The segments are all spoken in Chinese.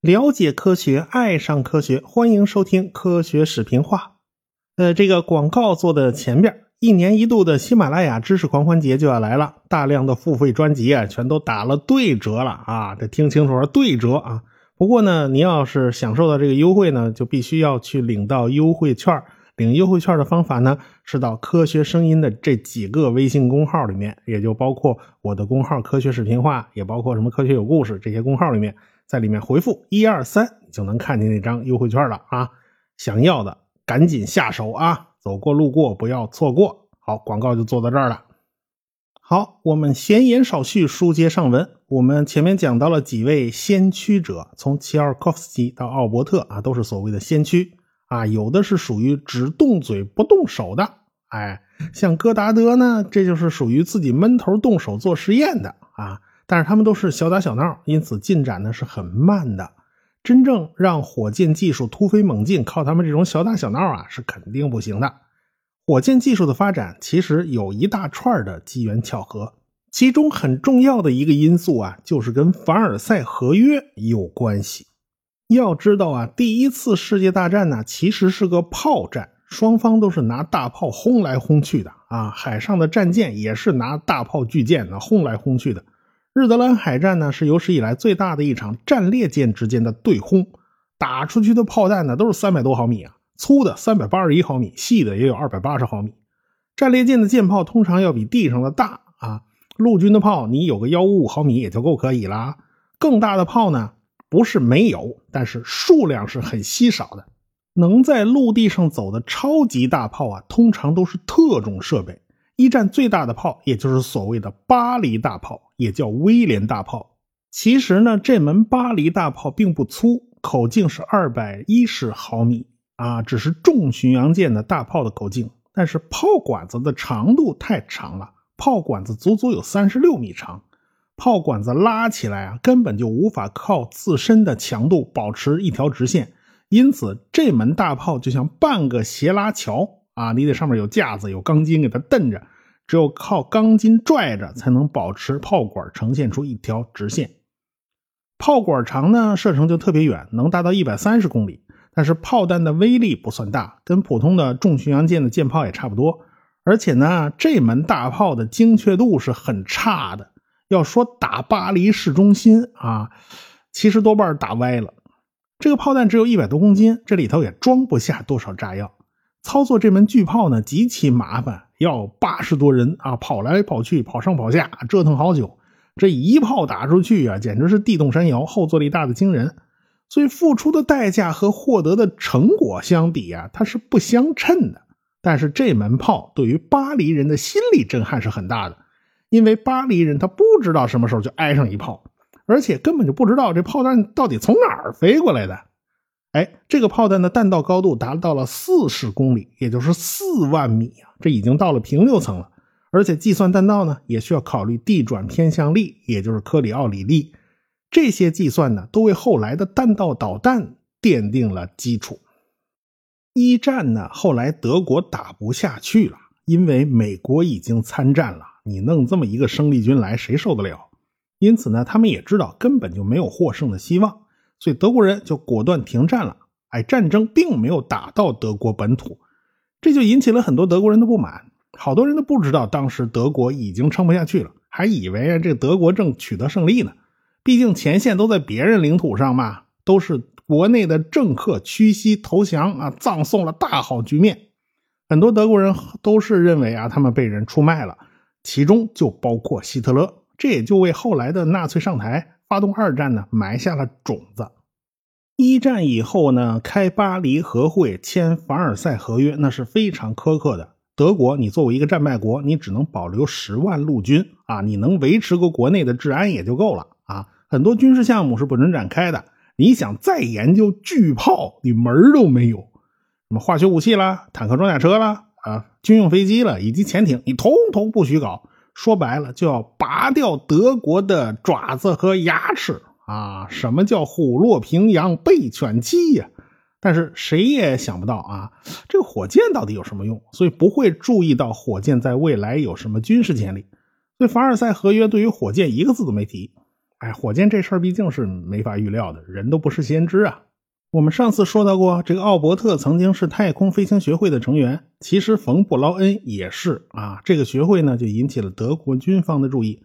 了解科学，爱上科学，欢迎收听科学视频化。呃，这个广告做的前边，一年一度的喜马拉雅知识狂欢节就要来了，大量的付费专辑啊，全都打了对折了啊！这听清楚了，对折啊！不过呢，你要是享受到这个优惠呢，就必须要去领到优惠券。领优惠券的方法呢，是到科学声音的这几个微信公号里面，也就包括我的公号“科学视频化”，也包括什么“科学有故事”这些公号里面。在里面回复一二三，就能看见那张优惠券了啊！想要的赶紧下手啊！走过路过不要错过。好，广告就做到这儿了。好，我们闲言少叙，书接上文。我们前面讲到了几位先驱者，从齐尔科夫斯基到奥伯特啊，都是所谓的先驱啊。有的是属于只动嘴不动手的，哎，像戈达德呢，这就是属于自己闷头动手做实验的啊。但是他们都是小打小闹，因此进展呢是很慢的。真正让火箭技术突飞猛进，靠他们这种小打小闹啊是肯定不行的。火箭技术的发展其实有一大串的机缘巧合，其中很重要的一个因素啊，就是跟凡尔赛合约有关系。要知道啊，第一次世界大战呢其实是个炮战，双方都是拿大炮轰来轰去的啊，海上的战舰也是拿大炮巨舰呢轰来轰去的。日德兰海战呢，是有史以来最大的一场战列舰之间的对轰，打出去的炮弹呢都是三百多毫米啊，粗的三百八十一毫米，细的也有二百八十毫米。战列舰的舰炮通常要比地上的大啊，陆军的炮你有个幺五五毫米也就够可以了。更大的炮呢不是没有，但是数量是很稀少的。能在陆地上走的超级大炮啊，通常都是特种设备。一战最大的炮，也就是所谓的巴黎大炮，也叫威廉大炮。其实呢，这门巴黎大炮并不粗，口径是二百一十毫米啊，只是重巡洋舰的大炮的口径。但是炮管子的长度太长了，炮管子足足有三十六米长，炮管子拉起来啊，根本就无法靠自身的强度保持一条直线。因此，这门大炮就像半个斜拉桥。啊，你得上面有架子，有钢筋给它蹬着，只有靠钢筋拽着，才能保持炮管呈现出一条直线。炮管长呢，射程就特别远，能达到一百三十公里。但是炮弹的威力不算大，跟普通的重巡洋舰的舰炮也差不多。而且呢，这门大炮的精确度是很差的。要说打巴黎市中心啊，其实多半打歪了。这个炮弹只有一百多公斤，这里头也装不下多少炸药。操作这门巨炮呢，极其麻烦，要八十多人啊，跑来跑去，跑上跑下，折腾好久。这一炮打出去啊，简直是地动山摇，后坐力大的惊人。所以付出的代价和获得的成果相比啊，它是不相称的。但是这门炮对于巴黎人的心理震撼是很大的，因为巴黎人他不知道什么时候就挨上一炮，而且根本就不知道这炮弹到底从哪儿飞过来的。哎，这个炮弹的弹道高度达到了四十公里，也就是四万米啊！这已经到了平流层了。而且计算弹道呢，也需要考虑地转偏向力，也就是科里奥里力。这些计算呢，都为后来的弹道导弹奠定了基础。一战呢，后来德国打不下去了，因为美国已经参战了，你弄这么一个生力军来，谁受得了？因此呢，他们也知道根本就没有获胜的希望。所以德国人就果断停战了。哎，战争并没有打到德国本土，这就引起了很多德国人的不满。好多人都不知道当时德国已经撑不下去了，还以为这德国正取得胜利呢。毕竟前线都在别人领土上嘛，都是国内的政客屈膝投降啊，葬送了大好局面。很多德国人都是认为啊，他们被人出卖了，其中就包括希特勒。这也就为后来的纳粹上台。发动二战呢，埋下了种子。一战以后呢，开巴黎和会，签凡尔赛合约，那是非常苛刻的。德国，你作为一个战败国，你只能保留十万陆军啊，你能维持个国内的治安也就够了啊。很多军事项目是不准展开的。你想再研究巨炮，你门儿都没有。什么化学武器啦，坦克装甲车啦，啊，军用飞机了，以及潜艇，你通通不许搞。说白了，就要拔掉德国的爪子和牙齿啊！什么叫虎落平阳被犬欺呀？但是谁也想不到啊，这个火箭到底有什么用？所以不会注意到火箭在未来有什么军事潜力。所以凡尔赛合约对于火箭一个字都没提。哎，火箭这事儿毕竟是没法预料的，人都不是先知啊。我们上次说到过，这个奥伯特曾经是太空飞行学会的成员，其实冯布劳恩也是啊。这个学会呢，就引起了德国军方的注意。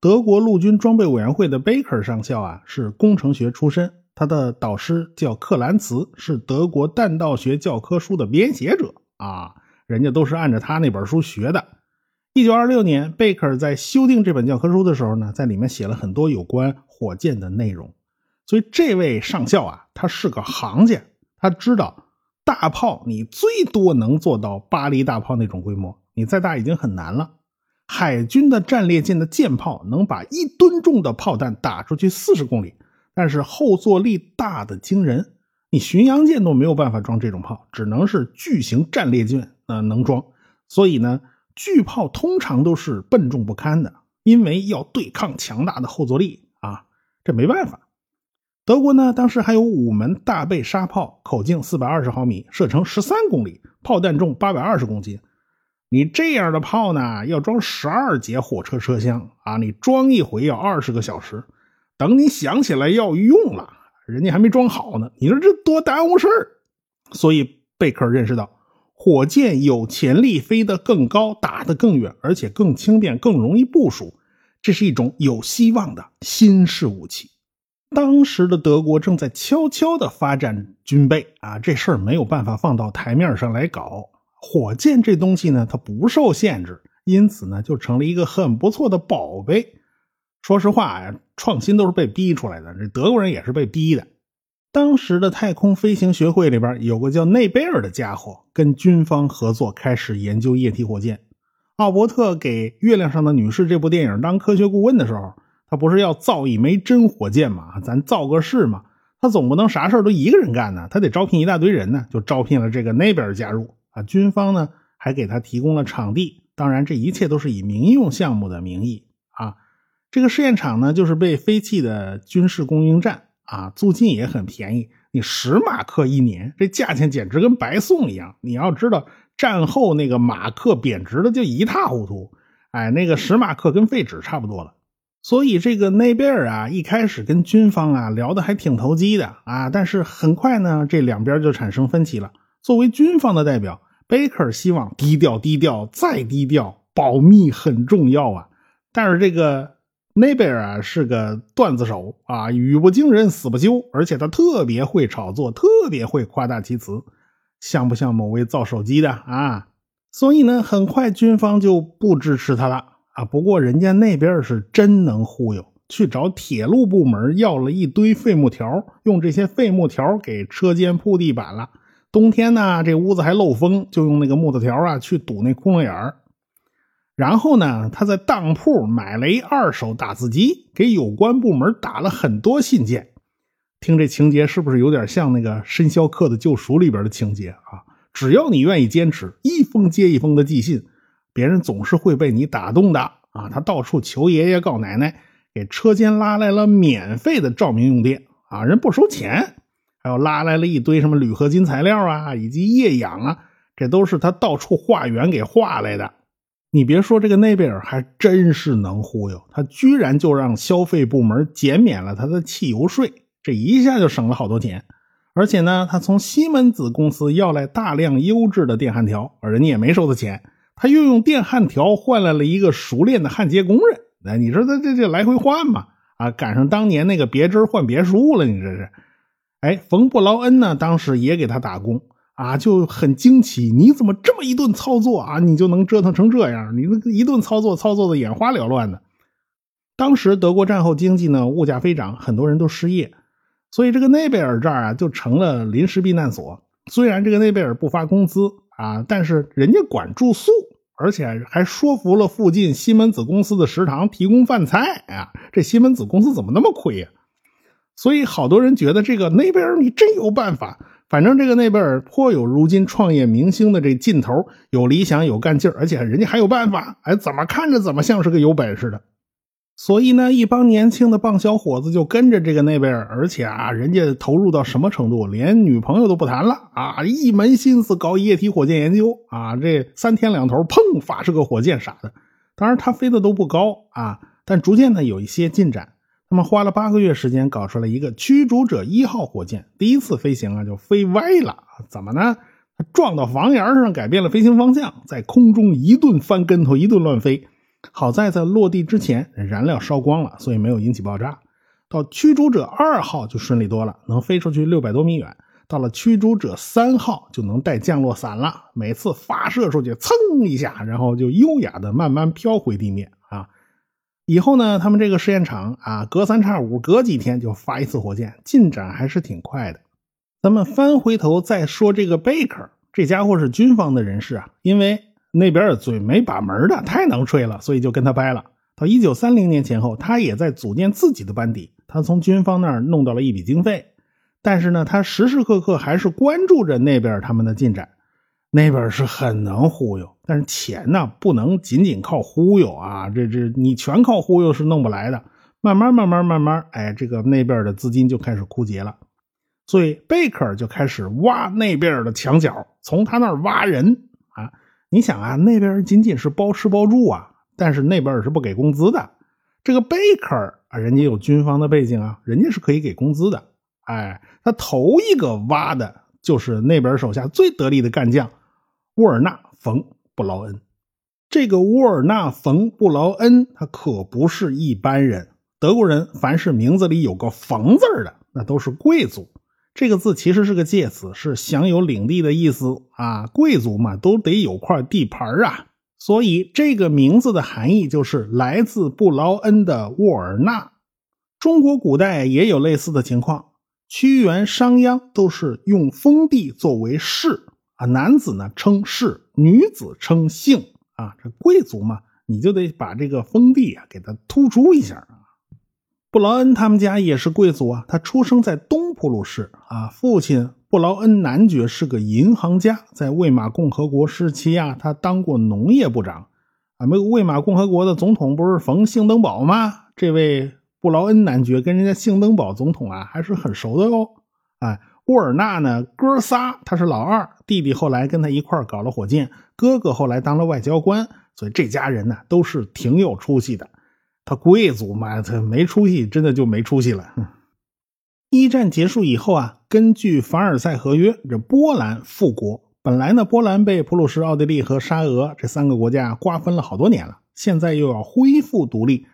德国陆军装备委员会的贝克尔上校啊，是工程学出身，他的导师叫克兰茨，是德国弹道学教科书的编写者啊，人家都是按照他那本书学的。一九二六年，贝克尔在修订这本教科书的时候呢，在里面写了很多有关火箭的内容。所以这位上校啊，他是个行家，他知道大炮你最多能做到巴黎大炮那种规模，你再大已经很难了。海军的战列舰的舰炮能把一吨重的炮弹打出去四十公里，但是后坐力大的惊人，你巡洋舰都没有办法装这种炮，只能是巨型战列舰呃能装。所以呢。巨炮通常都是笨重不堪的，因为要对抗强大的后坐力啊，这没办法。德国呢，当时还有五门大背沙炮，口径四百二十毫米，射程十三公里，炮弹重八百二十公斤。你这样的炮呢，要装十二节火车车厢啊，你装一回要二十个小时。等你想起来要用了，人家还没装好呢，你说这多耽误事儿。所以贝克认识到。火箭有潜力飞得更高，打得更远，而且更轻便，更容易部署。这是一种有希望的新式武器。当时的德国正在悄悄地发展军备啊，这事儿没有办法放到台面上来搞。火箭这东西呢，它不受限制，因此呢，就成了一个很不错的宝贝。说实话啊，创新都是被逼出来的，这德国人也是被逼的。当时的太空飞行学会里边有个叫内贝尔的家伙，跟军方合作开始研究液体火箭。奥伯特给《月亮上的女士》这部电影当科学顾问的时候，他不是要造一枚真火箭吗？咱造个试嘛。他总不能啥事都一个人干呢，他得招聘一大堆人呢，就招聘了这个那边加入啊。军方呢还给他提供了场地，当然这一切都是以民用项目的名义啊。这个试验场呢就是被废弃的军事供应站。啊，租金也很便宜，你十马克一年，这价钱简直跟白送一样。你要知道，战后那个马克贬值的就一塌糊涂，哎，那个十马克跟废纸差不多了。所以这个内贝尔啊，一开始跟军方啊聊的还挺投机的啊，但是很快呢，这两边就产生分歧了。作为军方的代表，贝克希望低调低调再低调，保密很重要啊。但是这个。内贝尔啊是个段子手啊，语不惊人死不休，而且他特别会炒作，特别会夸大其词，像不像某位造手机的啊？所以呢，很快军方就不支持他了啊。不过人家那边是真能忽悠，去找铁路部门要了一堆废木条，用这些废木条给车间铺地板了。冬天呢，这屋子还漏风，就用那个木头条啊去堵那窟窿眼儿。然后呢，他在当铺买了一二手打字机，给有关部门打了很多信件。听这情节是不是有点像那个《申肖克的救赎》里边的情节啊？只要你愿意坚持，一封接一封的寄信，别人总是会被你打动的啊！他到处求爷爷告奶奶，给车间拉来了免费的照明用电啊，人不收钱，还有拉来了一堆什么铝合金材料啊，以及液氧啊，这都是他到处化缘给化来的。你别说，这个内贝尔还真是能忽悠，他居然就让消费部门减免了他的汽油税，这一下就省了好多钱。而且呢，他从西门子公司要来大量优质的电焊条，而人家也没收他钱，他又用电焊条换来了一个熟练的焊接工人。那你说他这这来回换嘛？啊，赶上当年那个别针换别墅了，你这是？哎，冯布劳恩呢，当时也给他打工。啊，就很惊奇，你怎么这么一顿操作啊，你就能折腾成这样？你那一顿操作，操作的眼花缭乱的。当时德国战后经济呢，物价飞涨，很多人都失业，所以这个内贝尔这儿啊，就成了临时避难所。虽然这个内贝尔不发工资啊，但是人家管住宿，而且还说服了附近西门子公司的食堂提供饭菜啊。这西门子公司怎么那么亏呀？所以好多人觉得这个内贝尔你真有办法。反正这个内贝尔颇有如今创业明星的这劲头，有理想，有干劲而且人家还有办法，哎，怎么看着怎么像是个有本事的。所以呢，一帮年轻的棒小伙子就跟着这个内贝尔，而且啊，人家投入到什么程度，连女朋友都不谈了啊，一门心思搞液体火箭研究啊，这三天两头，砰，发射个火箭啥的，当然，他飞的都不高啊，但逐渐呢有一些进展。他们花了八个月时间搞出来一个驱逐者一号火箭，第一次飞行啊就飞歪了，怎么呢？撞到房檐上，改变了飞行方向，在空中一顿翻跟头，一顿乱飞。好在在落地之前燃料烧光了，所以没有引起爆炸。到驱逐者二号就顺利多了，能飞出去六百多米远。到了驱逐者三号就能带降落伞了，每次发射出去，噌一下，然后就优雅的慢慢飘回地面啊。以后呢，他们这个试验场啊，隔三差五，隔几天就发一次火箭，进展还是挺快的。咱们翻回头再说这个贝克，这家伙是军方的人士啊，因为那边的嘴没把门的，太能吹了，所以就跟他掰了。到一九三零年前后，他也在组建自己的班底，他从军方那儿弄到了一笔经费。但是呢，他时时刻刻还是关注着那边他们的进展，那边是很能忽悠，但是钱呢不能仅仅靠忽悠啊，这这你全靠忽悠是弄不来的。慢慢慢慢慢慢，哎，这个那边的资金就开始枯竭了，所以贝克尔就开始挖那边的墙角，从他那儿挖人。你想啊，那边仅仅是包吃包住啊，但是那边是不给工资的。这个贝克啊，人家有军方的背景啊，人家是可以给工资的。哎，他头一个挖的就是那边手下最得力的干将沃尔纳·冯·布劳恩。这个沃尔纳·冯·布劳恩，他可不是一般人。德国人凡是名字里有个“冯”字的，那都是贵族。这个字其实是个介词，是享有领地的意思啊。贵族嘛，都得有块地盘啊。所以这个名字的含义就是来自布劳恩的沃尔纳。中国古代也有类似的情况。屈原、商鞅都是用封地作为氏啊，男子呢称氏，女子称姓啊。这贵族嘛，你就得把这个封地啊给他突出一下啊。布劳恩他们家也是贵族啊，他出生在东普鲁士啊，父亲布劳恩男爵是个银行家，在魏玛共和国时期啊，他当过农业部长啊。没有魏玛共和国的总统不是冯兴登堡吗？这位。布劳恩男爵跟人家兴登堡总统啊还是很熟的哦。哎，沃尔纳呢，哥仨他是老二，弟弟后来跟他一块搞了火箭，哥哥后来当了外交官，所以这家人呢都是挺有出息的。他贵族嘛，他没出息，真的就没出息了。一战结束以后啊，根据凡尔赛合约，这波兰复国。本来呢，波兰被普鲁士、奥地利和沙俄这三个国家瓜分了好多年了，现在又要恢复独立。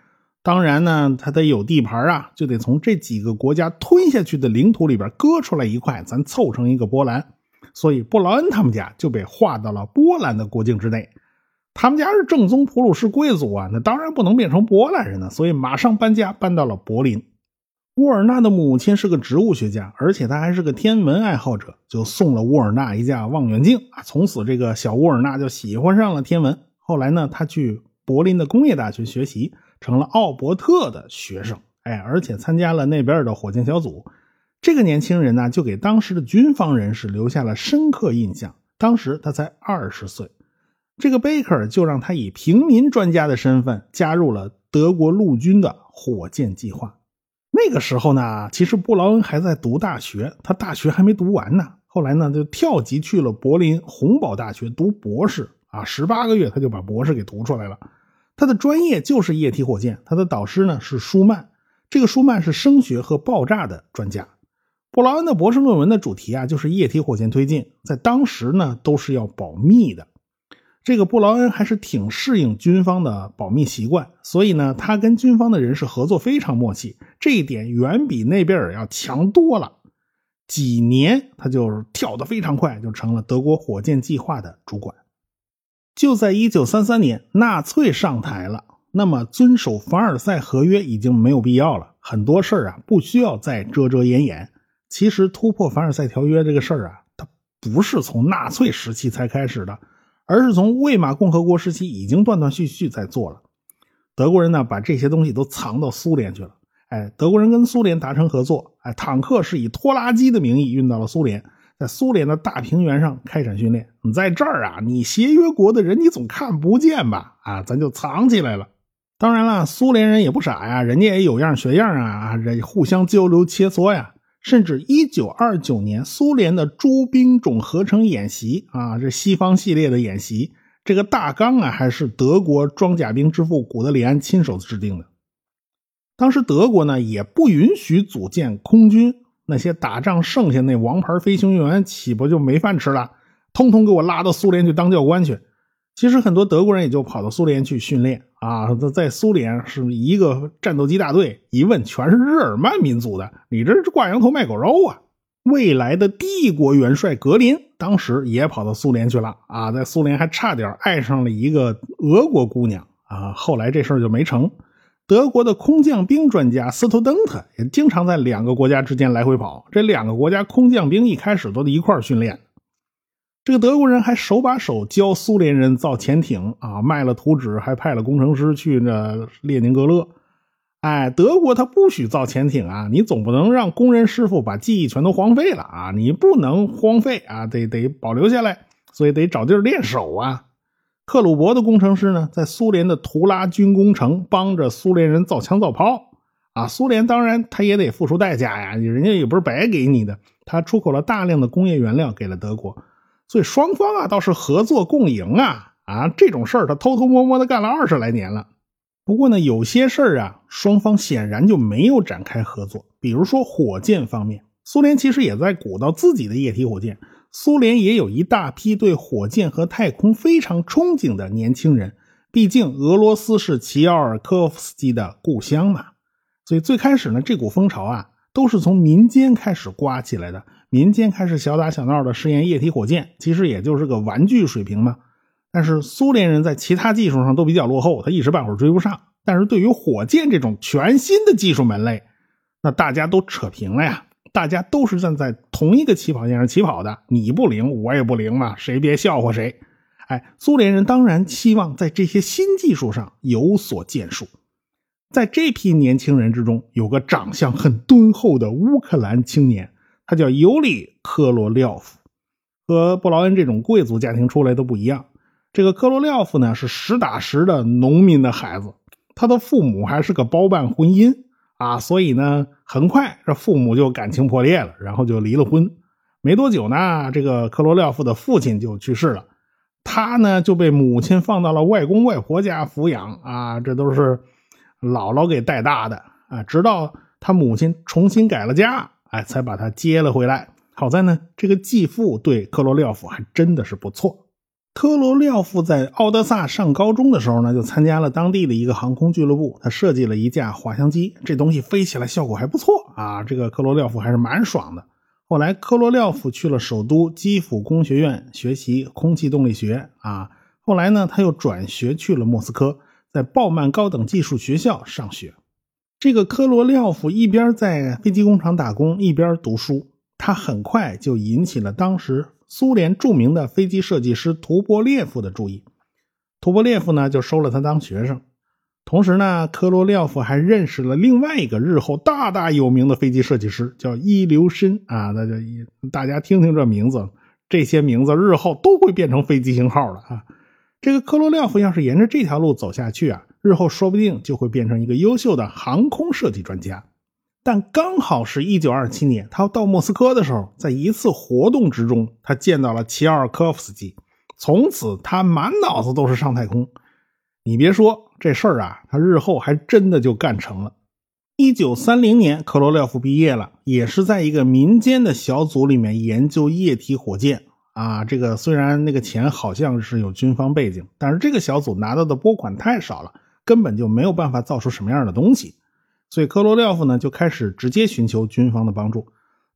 当然呢，他得有地盘啊，就得从这几个国家吞下去的领土里边割出来一块，咱凑成一个波兰。所以布劳恩他们家就被划到了波兰的国境之内。他们家是正宗普鲁士贵族啊，那当然不能变成波兰人呢，所以马上搬家搬到了柏林。沃尔纳的母亲是个植物学家，而且他还是个天文爱好者，就送了沃尔纳一架望远镜啊。从此这个小沃尔纳就喜欢上了天文。后来呢，他去柏林的工业大学学习。成了奥伯特的学生，哎，而且参加了那边的火箭小组。这个年轻人呢，就给当时的军方人士留下了深刻印象。当时他才二十岁，这个贝克尔就让他以平民专家的身份加入了德国陆军的火箭计划。那个时候呢，其实布劳恩还在读大学，他大学还没读完呢。后来呢，就跳级去了柏林洪堡大学读博士。啊，十八个月他就把博士给读出来了。他的专业就是液体火箭，他的导师呢是舒曼，这个舒曼是声学和爆炸的专家。布劳恩的博士论文的主题啊就是液体火箭推进，在当时呢都是要保密的。这个布劳恩还是挺适应军方的保密习惯，所以呢他跟军方的人士合作非常默契，这一点远比内贝尔要强多了。几年他就跳得非常快，就成了德国火箭计划的主管。就在一九三三年，纳粹上台了，那么遵守凡尔赛合约已经没有必要了。很多事儿啊，不需要再遮遮掩掩。其实突破凡尔赛条约这个事儿啊，它不是从纳粹时期才开始的，而是从魏玛共和国时期已经断断续续在做了。德国人呢，把这些东西都藏到苏联去了。哎，德国人跟苏联达成合作，哎，坦克是以拖拉机的名义运到了苏联。在苏联的大平原上开展训练，你在这儿啊，你协约国的人你总看不见吧？啊，咱就藏起来了。当然了，苏联人也不傻呀，人家也有样学样啊，这互相交流切磋呀。甚至一九二九年，苏联的诸兵种合成演习啊，这西方系列的演习，这个大纲啊，还是德国装甲兵之父古德里安亲手制定的。当时德国呢也不允许组建空军，那些打仗剩下那王牌飞行员岂不就没饭吃了？通通给我拉到苏联去当教官去。其实很多德国人也就跑到苏联去训练啊，在在苏联是一个战斗机大队，一问全是日耳曼民族的，你这是挂羊头卖狗肉啊！未来的帝国元帅格林当时也跑到苏联去了啊，在苏联还差点爱上了一个俄国姑娘啊，后来这事儿就没成。德国的空降兵专家斯图登特也经常在两个国家之间来回跑，这两个国家空降兵一开始都得一块训练。这个德国人还手把手教苏联人造潜艇啊，卖了图纸，还派了工程师去那列宁格勒。哎，德国他不许造潜艇啊，你总不能让工人师傅把技艺全都荒废了啊，你不能荒废啊，得得保留下来，所以得找地儿练手啊。克鲁伯的工程师呢，在苏联的图拉军工城帮着苏联人造枪造炮啊，苏联当然他也得付出代价呀，人家也不是白给你的，他出口了大量的工业原料给了德国。所以双方啊倒是合作共赢啊啊这种事儿他偷偷摸摸的干了二十来年了。不过呢有些事儿啊双方显然就没有展开合作。比如说火箭方面，苏联其实也在鼓捣自己的液体火箭。苏联也有一大批对火箭和太空非常憧憬的年轻人。毕竟俄罗斯是齐奥尔科夫斯基的故乡嘛。所以最开始呢这股风潮啊都是从民间开始刮起来的。民间开始小打小闹的试验液体火箭，其实也就是个玩具水平嘛。但是苏联人在其他技术上都比较落后，他一时半会儿追不上。但是对于火箭这种全新的技术门类，那大家都扯平了呀，大家都是站在同一个起跑线上起跑的，你不灵，我也不灵嘛，谁别笑话谁。哎，苏联人当然期望在这些新技术上有所建树。在这批年轻人之中，有个长相很敦厚的乌克兰青年。他叫尤里·科罗廖夫，和布劳恩这种贵族家庭出来都不一样。这个科罗廖夫呢，是实打实的农民的孩子，他的父母还是个包办婚姻啊，所以呢，很快这父母就感情破裂了，然后就离了婚。没多久呢，这个科罗廖夫的父亲就去世了，他呢就被母亲放到了外公外婆家抚养啊，这都是姥姥给带大的啊，直到他母亲重新改了嫁。哎，才把他接了回来。好在呢，这个继父对科罗廖夫还真的是不错。科罗廖夫在奥德萨上高中的时候呢，就参加了当地的一个航空俱乐部。他设计了一架滑翔机，这东西飞起来效果还不错啊。这个科罗廖夫还是蛮爽的。后来，科罗廖夫去了首都基辅工学院学习空气动力学啊。后来呢，他又转学去了莫斯科，在鲍曼高等技术学校上学。这个科罗廖夫一边在飞机工厂打工，一边读书。他很快就引起了当时苏联著名的飞机设计师图波列夫的注意。图波列夫呢，就收了他当学生。同时呢，科罗廖夫还认识了另外一个日后大大有名的飞机设计师，叫伊留申啊。那就大家听听这名字，这些名字日后都会变成飞机型号了啊。这个科罗廖夫要是沿着这条路走下去啊。日后说不定就会变成一个优秀的航空设计专家，但刚好是一九二七年，他到莫斯科的时候，在一次活动之中，他见到了齐奥尔科夫斯基，从此他满脑子都是上太空。你别说这事儿啊，他日后还真的就干成了。一九三零年，克罗廖夫毕业了，也是在一个民间的小组里面研究液体火箭。啊，这个虽然那个钱好像是有军方背景，但是这个小组拿到的拨款太少了。根本就没有办法造出什么样的东西，所以科罗廖夫呢就开始直接寻求军方的帮助。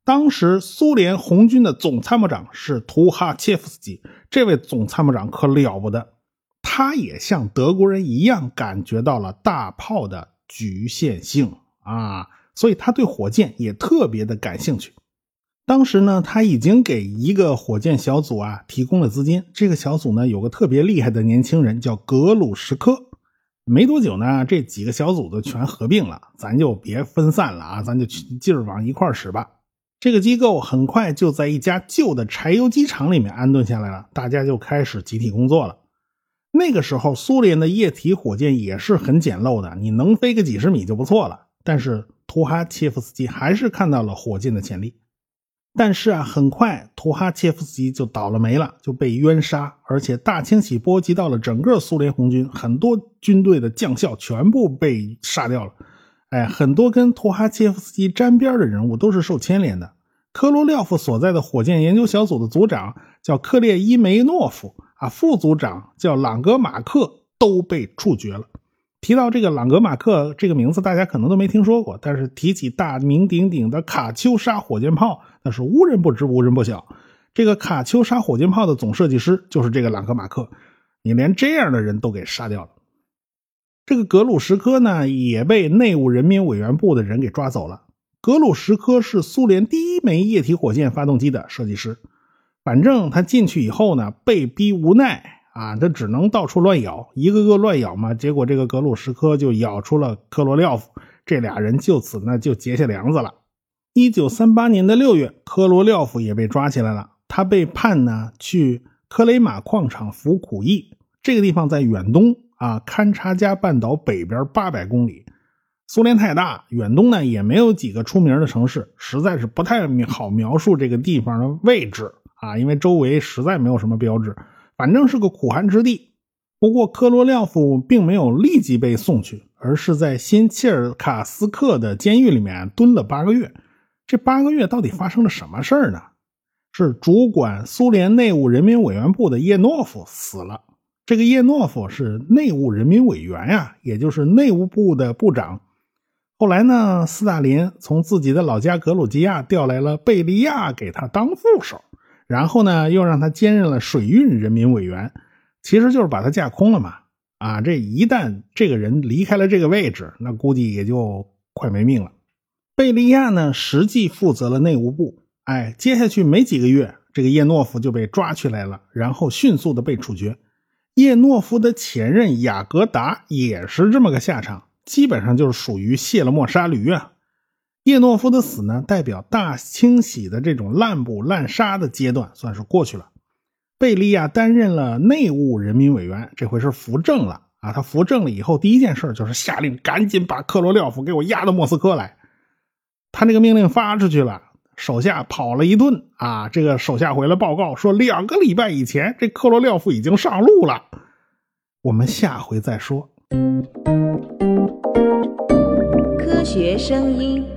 当时苏联红军的总参谋长是图哈切夫斯基，这位总参谋长可了不得，他也像德国人一样感觉到了大炮的局限性啊，所以他对火箭也特别的感兴趣。当时呢，他已经给一个火箭小组啊提供了资金，这个小组呢有个特别厉害的年轻人叫格鲁什科。没多久呢，这几个小组都全合并了，咱就别分散了啊，咱就劲儿往一块使吧。这个机构很快就在一家旧的柴油机厂里面安顿下来了，大家就开始集体工作了。那个时候，苏联的液体火箭也是很简陋的，你能飞个几十米就不错了。但是图哈切夫斯基还是看到了火箭的潜力。但是啊，很快图哈切夫斯基就倒了霉了，就被冤杀，而且大清洗波及到了整个苏联红军，很多军队的将校全部被杀掉了。哎，很多跟图哈切夫斯基沾边的人物都是受牵连的。科罗廖夫所在的火箭研究小组的组长叫克列伊梅诺夫啊，副组长叫朗格马克，都被处决了。提到这个朗格马克这个名字，大家可能都没听说过，但是提起大名鼎鼎的卡秋莎火箭炮，那是无人不知、无人不晓。这个卡秋莎火箭炮的总设计师就是这个朗格马克，你连这样的人都给杀掉了。这个格鲁什科呢，也被内务人民委员部的人给抓走了。格鲁什科是苏联第一枚液体火箭发动机的设计师，反正他进去以后呢，被逼无奈。啊，他只能到处乱咬，一个个乱咬嘛。结果这个格鲁什科就咬出了科罗廖夫，这俩人就此呢就结下梁子了。一九三八年的六月，科罗廖夫也被抓起来了，他被判呢去克雷马矿场服苦役。这个地方在远东啊，堪察加半岛北边八百公里。苏联太大，远东呢也没有几个出名的城市，实在是不太好描述这个地方的位置啊，因为周围实在没有什么标志。反正是个苦寒之地，不过科罗廖夫并没有立即被送去，而是在新切尔卡斯克的监狱里面蹲了八个月。这八个月到底发生了什么事儿呢？是主管苏联内务人民委员部的叶诺夫死了。这个叶诺夫是内务人民委员呀，也就是内务部的部长。后来呢，斯大林从自己的老家格鲁吉亚调来了贝利亚给他当副手。然后呢，又让他兼任了水运人民委员，其实就是把他架空了嘛。啊，这一旦这个人离开了这个位置，那估计也就快没命了。贝利亚呢，实际负责了内务部。哎，接下去没几个月，这个叶诺夫就被抓起来了，然后迅速的被处决。叶诺夫的前任雅各达也是这么个下场，基本上就是属于卸了磨杀驴啊。叶诺夫的死呢，代表大清洗的这种滥捕滥杀的阶段算是过去了。贝利亚担任了内务人民委员，这回是扶正了啊。他扶正了以后，第一件事就是下令赶紧把克罗廖夫给我押到莫斯科来。他那个命令发出去了，手下跑了一顿啊。这个手下回来报告说，两个礼拜以前，这克罗廖夫已经上路了。我们下回再说。科学声音。